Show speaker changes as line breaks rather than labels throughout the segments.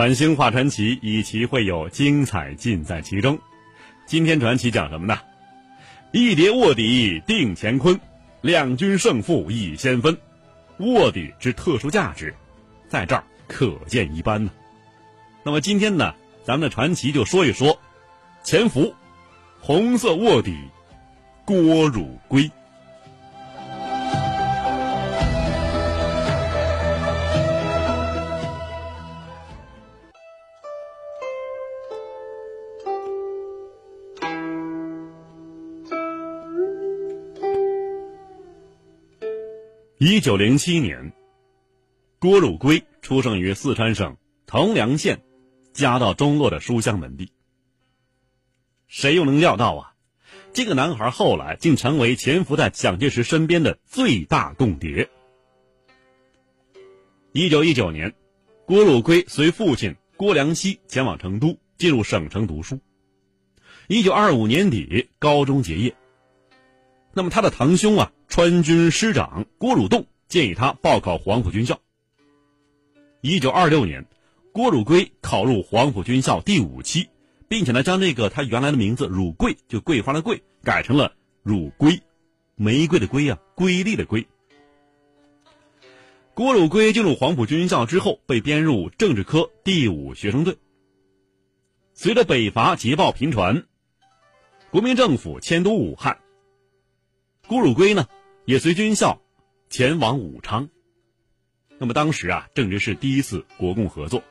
晚星画传奇，以其会有精彩尽在其中。今天传奇讲什么呢？一叠卧底定乾坤，两军胜负已先分。卧底之特殊价值，在这儿可见一斑呢。那么今天呢，咱们的传奇就说一说潜伏红色卧底郭汝瑰。一九零七年，郭汝瑰出生于四川省藤梁县家道中落的书香门第。谁又能料到啊，这个男孩后来竟成为潜伏在蒋介石身边的最大共谍。一九一九年，郭汝瑰随父亲郭良熙前往成都，进入省城读书。一九二五年底，高中结业。那么他的堂兄啊。川军师长郭汝栋建议他报考黄埔军校。一九二六年，郭汝瑰考入黄埔军校第五期，并且呢，将这个他原来的名字“汝桂”就桂花的“桂”改成了“汝瑰”，玫瑰的“瑰”啊，瑰丽的“瑰”。郭汝瑰进入黄埔军校之后，被编入政治科第五学生队。随着北伐捷报频传，国民政府迁都武汉，郭汝瑰呢？也随军校前往武昌。那么当时啊，正值是第一次国共合作，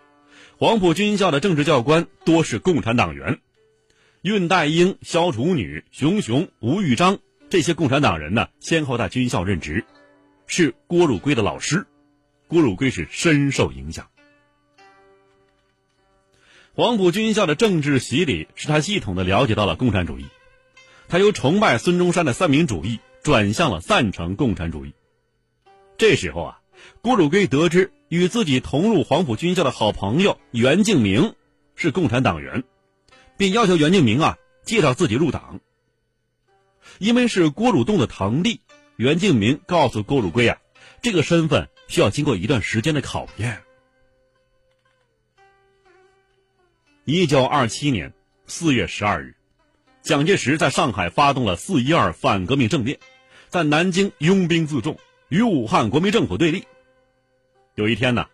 黄埔军校的政治教官多是共产党员，恽代英、萧楚女、熊雄、吴玉章这些共产党人呢，先后在军校任职，是郭汝瑰的老师，郭汝瑰是深受影响。黄埔军校的政治洗礼使他系统的了解到了共产主义，他由崇拜孙中山的三民主义。转向了赞成共产主义。这时候啊，郭汝瑰得知与自己同入黄埔军校的好朋友袁敬明是共产党员，便要求袁敬明啊介绍自己入党。因为是郭汝栋的堂弟，袁敬明告诉郭汝瑰啊，这个身份需要经过一段时间的考验。一九二七年四月十二日。蒋介石在上海发动了“四一二”反革命政变，在南京拥兵自重，与武汉国民政府对立。有一天呢，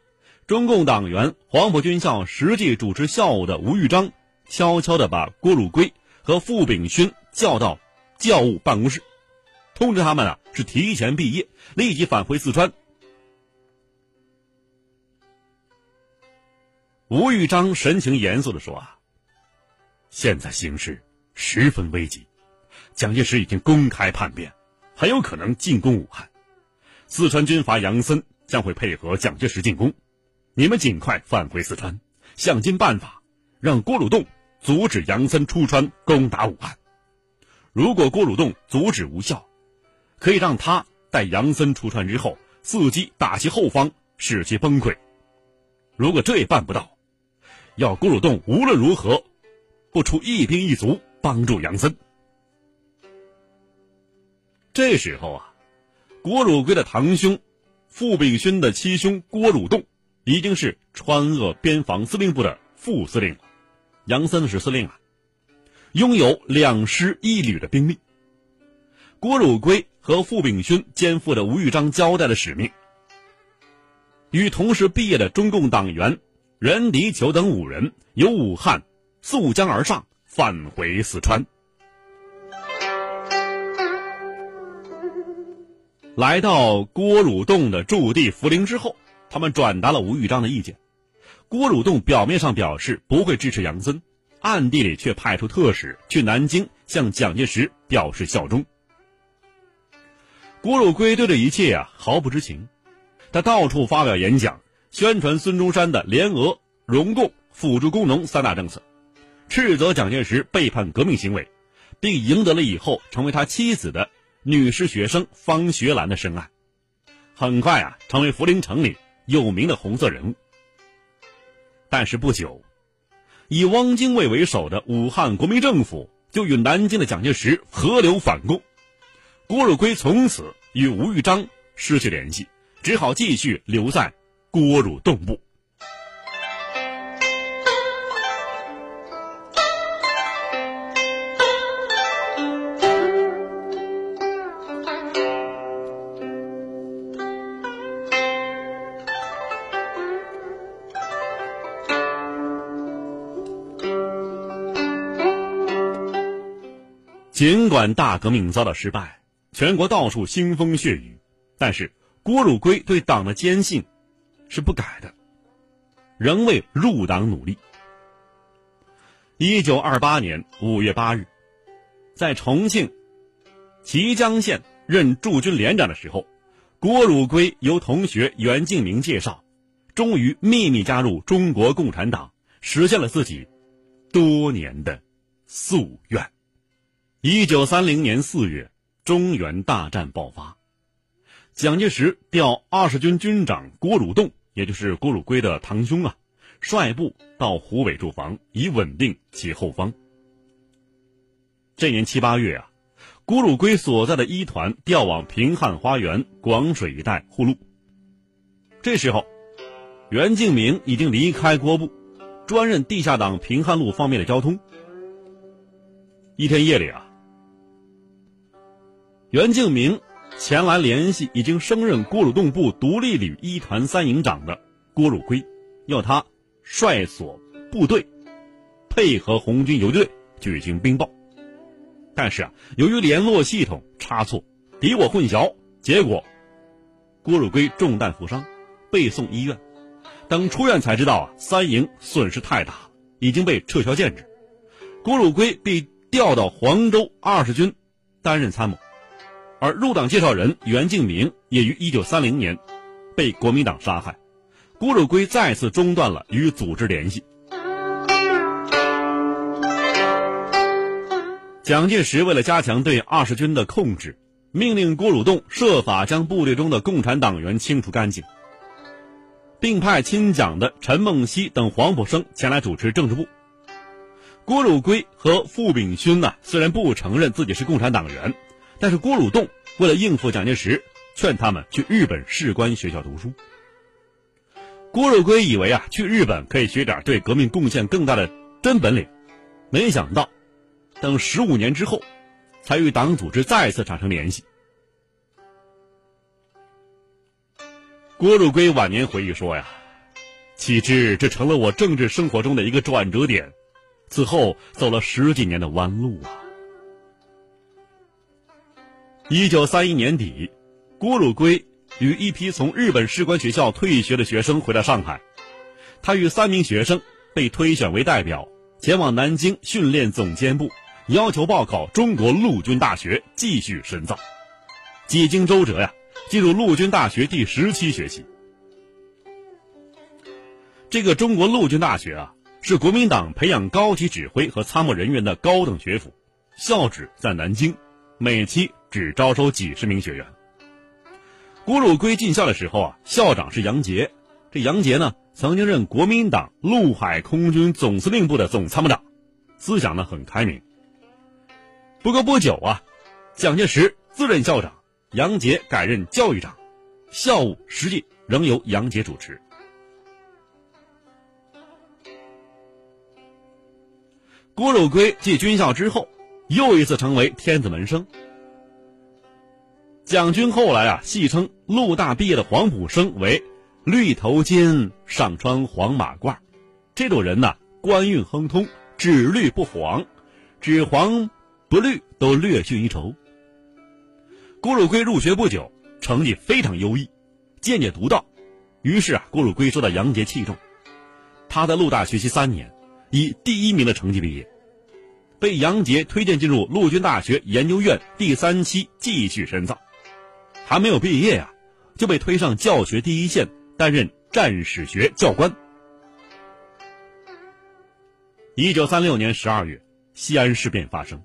中共党员、黄埔军校实际主持校务的吴玉章，悄悄地把郭汝瑰和傅炳勋叫到教务办公室，通知他们啊是提前毕业，立即返回四川。吴玉章神情严肃地说：“啊，现在形势。”十分危急，蒋介石已经公开叛变，很有可能进攻武汉。四川军阀杨森将会配合蒋介石进攻，你们尽快返回四川，想尽办法让郭汝栋阻止杨森出川攻打武汉。如果郭汝栋阻止无效，可以让他待杨森出川之后，伺机打击后方，使其崩溃。如果这也办不到，要郭汝栋无论如何不出一兵一卒。帮助杨森。这时候啊，郭汝瑰的堂兄傅炳勋的七兄郭汝栋已经是川鄂边防司令部的副司令了，杨森是司令啊，拥有两师一旅的兵力。郭汝瑰和傅炳勋肩负着吴玉章交代的使命，与同时毕业的中共党员任迪球等五人由武汉溯江而上。返回四川，来到郭汝栋的驻地涪陵之后，他们转达了吴玉章的意见。郭汝栋表面上表示不会支持杨森，暗地里却派出特使去南京向蒋介石表示效忠。郭汝瑰对这一切啊毫不知情，他到处发表演讲，宣传孙中山的联俄、容共、辅助工农三大政策，斥责蒋介石背叛革命行为，并赢得了以后成为他妻子的女士学生方学兰的深爱，很快啊成为涪陵城里有名的红色人物。但是不久，以汪精卫为首的武汉国民政府就与南京的蒋介石合流反共。郭汝瑰从此与吴玉章失去联系，只好继续留在郭汝栋部。尽管大革命遭到失败。全国到处腥风血雨，但是郭汝瑰对党的坚信是不改的，仍为入党努力。一九二八年五月八日，在重庆綦江县任驻军连长的时候，郭汝瑰由同学袁敬明介绍，终于秘密加入中国共产党，实现了自己多年的夙愿。一九三零年四月。中原大战爆发，蒋介石调二十军军长郭汝栋，也就是郭汝瑰的堂兄啊，率部到湖北驻防，以稳定其后方。这年七八月啊，郭汝瑰所在的一团调往平汉花园、广水一带护路。这时候，袁敬明已经离开郭部，专任地下党平汉路方面的交通。一天夜里啊。袁敬明前来联系已经升任郭汝栋部独立旅一团三营长的郭汝瑰，要他率所部队配合红军游击队举行兵报。但是啊，由于联络系统差错，敌我混淆，结果郭汝瑰中弹负伤，被送医院。等出院才知道啊，三营损失太大了，已经被撤销建制。郭汝瑰被调到黄州二十军担任参谋。而入党介绍人袁敬明也于一九三零年被国民党杀害，郭汝瑰再次中断了与组织联系。蒋介石为了加强对二十军的控制，命令郭汝栋设法将部队中的共产党员清除干净，并派亲蒋的陈梦溪等黄埔生前来主持政治部。郭汝瑰和傅秉勋呢，虽然不承认自己是共产党员。但是郭汝栋为了应付蒋介石，劝他们去日本士官学校读书。郭汝瑰以为啊，去日本可以学点对革命贡献更大的真本领，没想到，等十五年之后，才与党组织再次产生联系。郭汝瑰晚年回忆说呀：“岂知这成了我政治生活中的一个转折点，此后走了十几年的弯路啊。”一九三一年底，郭汝瑰与一批从日本士官学校退学的学生回到上海，他与三名学生被推选为代表，前往南京训练总监部，要求报考中国陆军大学继续深造。几经周折呀，进入陆军大学第十期学习。这个中国陆军大学啊，是国民党培养高级指挥和参谋人员的高等学府，校址在南京，每期。只招收几十名学员。郭汝瑰进校的时候啊，校长是杨杰。这杨杰呢，曾经任国民党陆海空军总司令部的总参谋长，思想呢很开明。不过不久啊，蒋介石自任校长，杨杰改任教育长，校务实际仍由杨杰主持。郭汝瑰继军校之后，又一次成为天子门生。蒋军后来啊，戏称陆大毕业的黄埔生为“绿头巾上穿黄马褂”，这种人呢，官运亨通，只绿不黄，只黄不绿都略逊一筹。郭汝瑰入学不久，成绩非常优异，见解独到，于是啊，郭汝瑰受到杨杰器重，他在陆大学习三年，以第一名的成绩毕业，被杨杰推荐进入陆军大学研究院第三期继续深造，还没有毕业呀，就被推上教学第一线，担任战史学教官。一九三六年十二月，西安事变发生，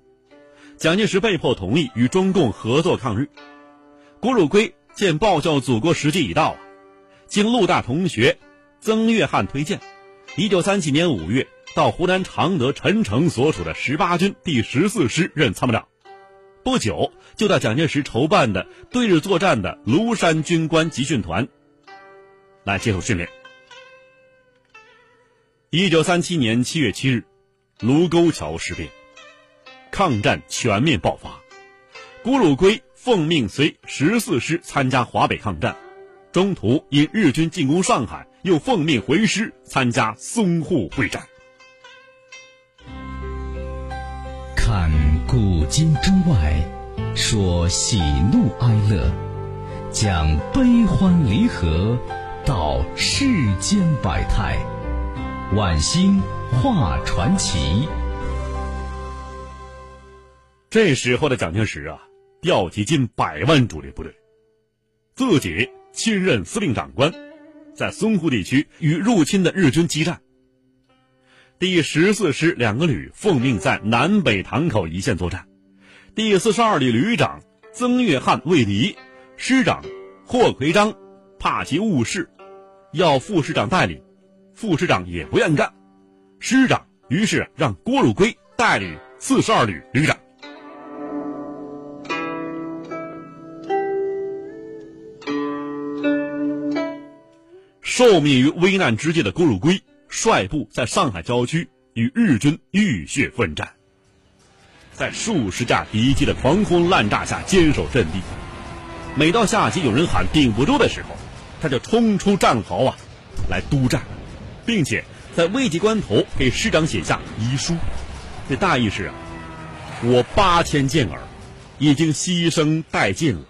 蒋介石被迫同意与中共合作抗日。郭汝瑰见报效祖国时机已到，经陆大同学曾月汉推荐，一九三七年五月到湖南常德陈诚所属的十八军第十四师任参谋长，不久就到蒋介石筹办的对日作战的庐山军官集训团来接受训练。一九三七年七月七日，卢沟桥事变，抗战全面爆发。郭汝瑰奉命随十四师参加华北抗战，中途因日军进攻上海，又奉命回师参加淞沪会战。
看古今中外，说喜怒哀乐，讲悲欢离合，道世间百态。晚星画传奇。
这时候的蒋介石啊，调集近百万主力部队，自己亲任司令长官，在淞沪地区与入侵的日军激战。第十四师两个旅奉命在南北塘口一线作战，第四十二旅旅长曾月汉为敌，师长霍奎章怕其误事，要副师长代理。副师长也不愿干，师长于是让郭汝瑰代理四十二旅旅长。受命于危难之际的郭汝瑰，率部在上海郊区与日军浴血奋战，在数十架敌机的狂轰滥炸下坚守阵地。每到下级有人喊顶不住的时候，他就冲出战壕啊，来督战。并且在危急关头给师长写下遗书，这大意是啊，我八千健儿已经牺牲殆尽了，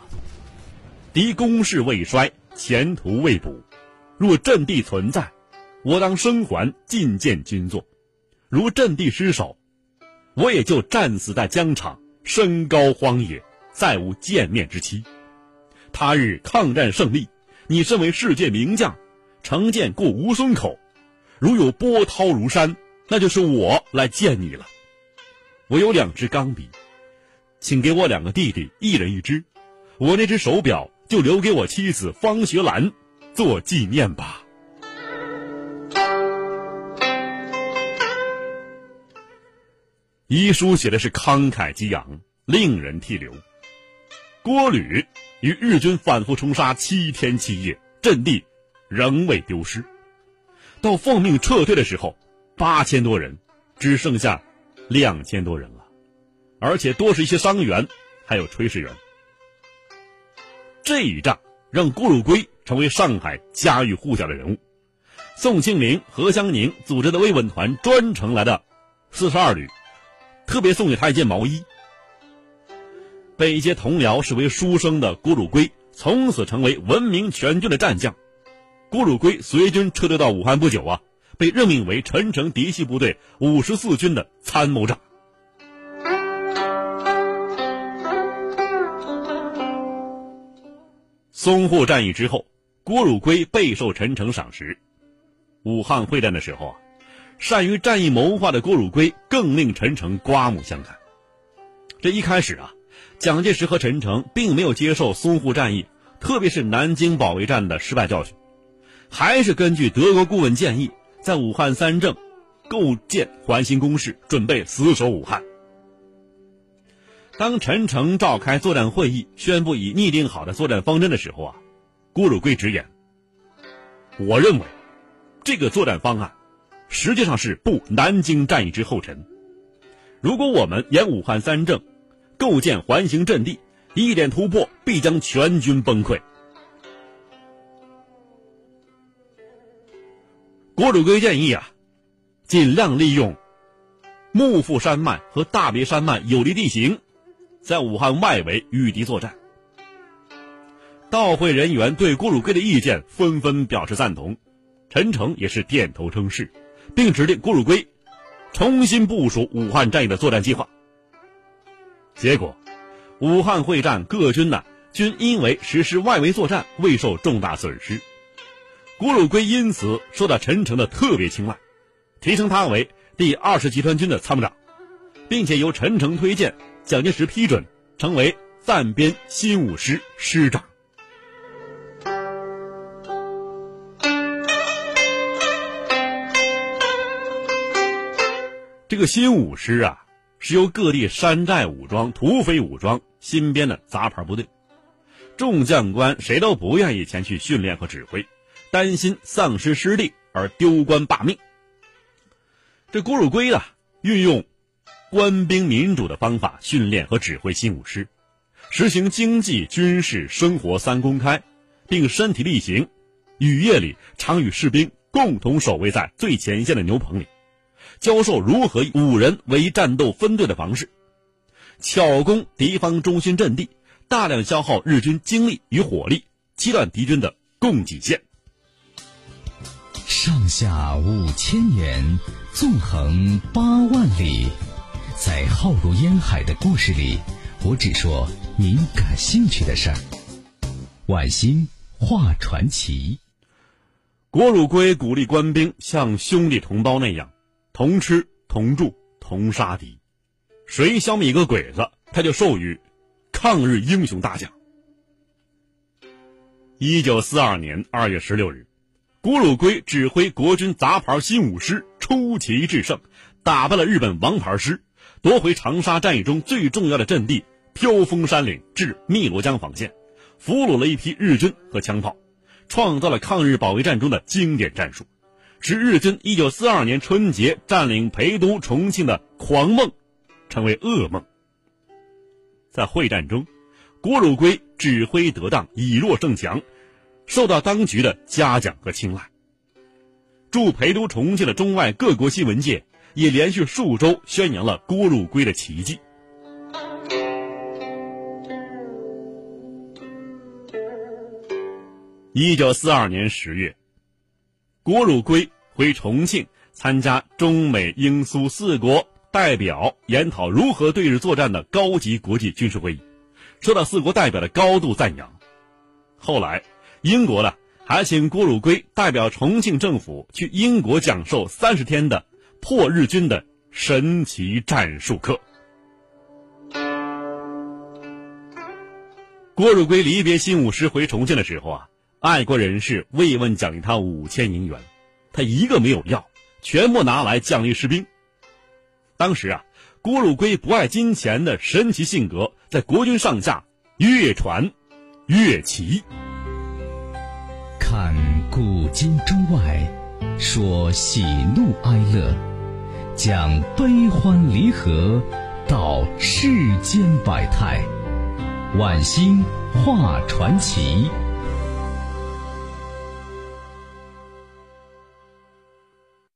敌攻势未衰，前途未卜。若阵地存在，我当生还觐见军座；如阵地失守，我也就战死在疆场，身高荒野，再无见面之期。他日抗战胜利，你身为世界名将，乘舰过吴淞口。如有波涛如山，那就是我来见你了。我有两支钢笔，请给我两个弟弟一人一支。我那只手表就留给我妻子方学兰做纪念吧。遗书写的是慷慨激昂，令人涕流。郭旅与日军反复冲杀七天七夜，阵地仍未丢失。到奉命撤退的时候，八千多人，只剩下两千多人了，而且多是一些伤员，还有炊事员。这一仗让郭汝瑰成为上海家喻户晓的人物。宋庆龄、何香凝组织的慰问团专程来的四十二旅，特别送给他一件毛衣。被一些同僚视为书生的郭汝瑰，从此成为闻名全军的战将。郭汝瑰随军撤退到武汉不久啊，被任命为陈诚嫡系部队五十四军的参谋长。淞沪战役之后，郭汝瑰备受陈诚赏识。武汉会战的时候啊，善于战役谋划的郭汝瑰更令陈诚刮目相看。这一开始啊，蒋介石和陈诚并没有接受淞沪战役，特别是南京保卫战的失败教训。还是根据德国顾问建议，在武汉三镇构建环形工事，准备死守武汉。当陈诚召开作战会议，宣布已拟定好的作战方针的时候啊，郭汝瑰直言：“我认为，这个作战方案实际上是步南京战役之后尘。如果我们沿武汉三镇构建环形阵地，一点突破必将全军崩溃。”郭汝瑰建议啊，尽量利用幕阜山脉和大别山脉有利地形，在武汉外围与敌作战。到会人员对郭汝瑰的意见纷纷表示赞同，陈诚也是点头称是，并指令郭汝瑰重新部署武汉战役的作战计划。结果，武汉会战各军呢均因为实施外围作战未受重大损失，郭汝瑰因此受到陈诚的特别青睐，提升他为第二十集团军的参谋长，并且由陈诚推荐，蒋介石批准，成为暂编新五师师长。个新五师啊，是由各地山寨武装、土匪武装新编的杂牌部队，众将官谁都不愿意前去训练和指挥，担心丧失师弟而丢官罢命。这郭汝瑰啊，运用官兵民主的方法训练和指挥新五师，实行经济、军事、生活三公开，并身体力行，雨夜里常与士兵共同守卫在最前线的牛棚里。教授如何以五人为战斗分队的方式，巧攻敌方中心阵地，大量消耗日军精力与火力，切断敌军的供给线。
上下五千年，纵横八万里，在浩如烟海的故事里，我只说您感兴趣的事儿。晚星画传奇，
郭汝瑰鼓励官兵像兄弟同胞那样。同吃同住同杀敌，谁消灭一个鬼子，他就授予抗日英雄大奖。一九四二年二月十六日，郭汝瑰指挥国军杂牌新五师出奇制胜，打败了日本王牌师，夺回长沙战役中最重要的阵地飘风山岭至汨罗江防线，俘虏了一批日军和枪炮，创造了抗日保卫战中的经典战术。使日军一九四二年春节占领陪都、重庆的狂梦，成为噩梦。在会战中，郭汝瑰指挥得当，以弱胜强，受到当局的嘉奖和青睐。驻陪都、重庆的中外各国新闻界也连续数周宣扬了郭汝瑰的奇迹。一九四二年十月。郭汝瑰回重庆参加中美英苏四国代表研讨如何对日作战的高级国际军事会议，受到四国代表的高度赞扬。后来，英国呢还请郭汝瑰代表重庆政府去英国讲授三十天的破日军的神奇战术课。郭汝瑰离别新五师回重庆的时候啊。爱国人士慰问奖励他五千银元，他一个没有要，全部拿来奖励士兵。当时啊，郭汝瑰不爱金钱的神奇性格在国军上下越传越奇。
看古今中外，说喜怒哀乐，讲悲欢离合，道世间百态，晚星画传奇。